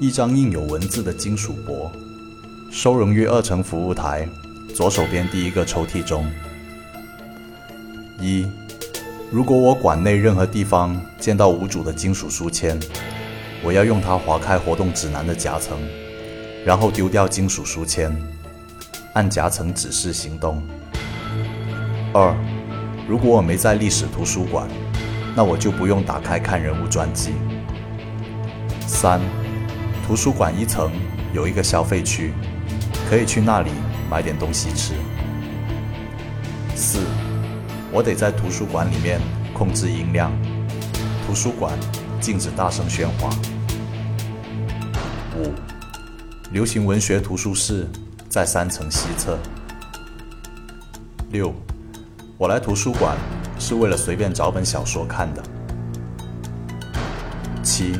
一张印有文字的金属箔，收容于二层服务台左手边第一个抽屉中。一，如果我馆内任何地方见到无主的金属书签，我要用它划开活动指南的夹层，然后丢掉金属书签，按夹层指示行动。二，如果我没在历史图书馆，那我就不用打开看人物传记。三，图书馆一层有一个消费区，可以去那里买点东西吃。四，我得在图书馆里面控制音量，图书馆禁止大声喧哗。五，流行文学图书室在三层西侧。六，我来图书馆。是为了随便找本小说看的。七，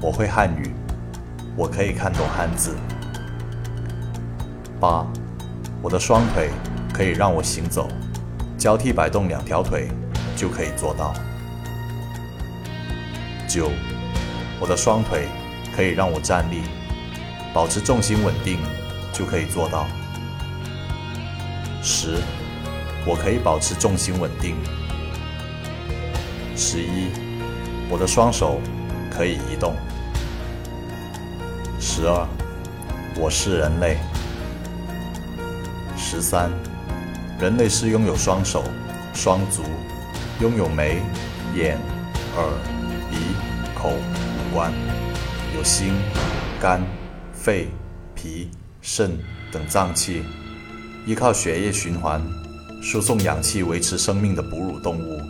我会汉语，我可以看懂汉字。八，我的双腿可以让我行走，交替摆动两条腿就可以做到。九，我的双腿可以让我站立，保持重心稳定就可以做到。十。我可以保持重心稳定。十一，我的双手可以移动。十二，我是人类。十三，人类是拥有双手、双足，拥有眉、眼、耳、鼻、口五官，有心、肝、肺、脾、肾等脏器，依靠血液循环。输送氧气维持生命的哺乳动物。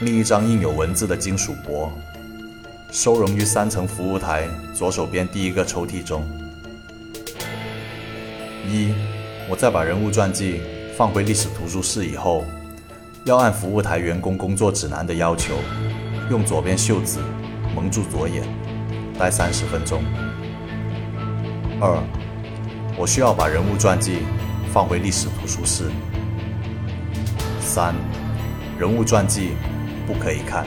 另一张印有文字的金属箔，收容于三层服务台左手边第一个抽屉中。一，我在把人物传记放回历史图书室以后，要按服务台员工工作指南的要求，用左边袖子蒙住左眼，待三十分钟。二，我需要把人物传记。放回历史图书室。三，人物传记不可以看。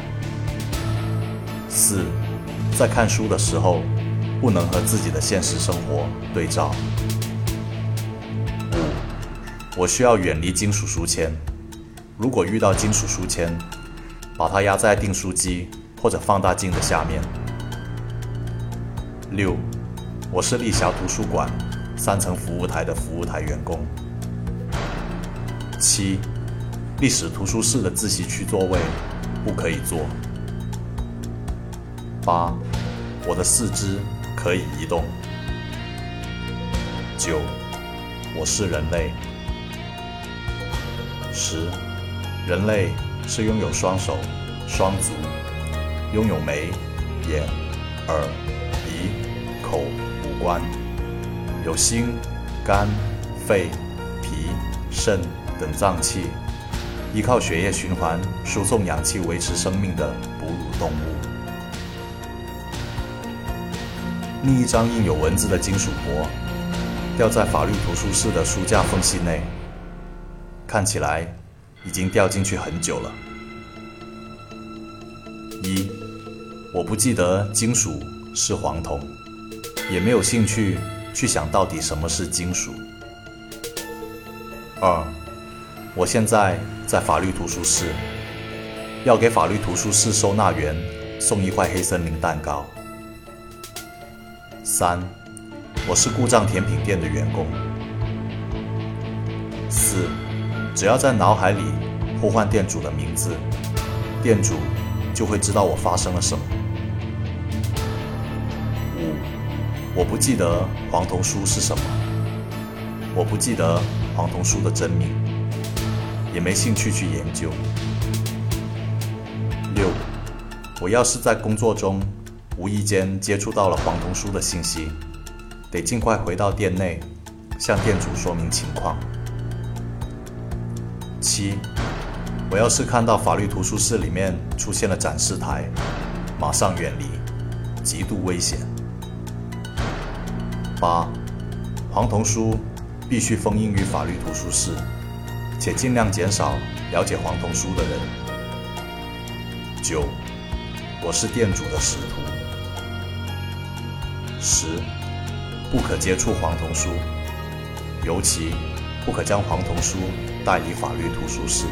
四，在看书的时候不能和自己的现实生活对照。五，我需要远离金属书签。如果遇到金属书签，把它压在订书机或者放大镜的下面。六，我是丽霞图书馆。三层服务台的服务台员工。七，历史图书室的自习区座位不可以坐。八，我的四肢可以移动。九，我是人类。十，人类是拥有双手、双足，拥有眉、眼、耳、鼻、口五官。有心、肝、肺、脾、肾等脏器，依靠血液循环输送氧气维持生命的哺乳动物。另一张印有文字的金属箔，掉在法律图书室的书架缝隙内，看起来已经掉进去很久了。一，我不记得金属是黄铜，也没有兴趣。去想到底什么是金属。二，我现在在法律图书室，要给法律图书室收纳员送一块黑森林蛋糕。三，我是故障甜品店的员工。四，只要在脑海里呼唤店主的名字，店主就会知道我发生了什么。五我不记得黄铜书是什么，我不记得黄铜书的真名，也没兴趣去研究。六，我要是在工作中无意间接触到了黄铜书的信息，得尽快回到店内，向店主说明情况。七，我要是看到法律图书室里面出现了展示台，马上远离，极度危险。八，黄铜书必须封印于法律图书室，且尽量减少了解黄铜书的人。九，我是店主的使徒，十、不可接触黄铜书，尤其不可将黄铜书带离法律图书室。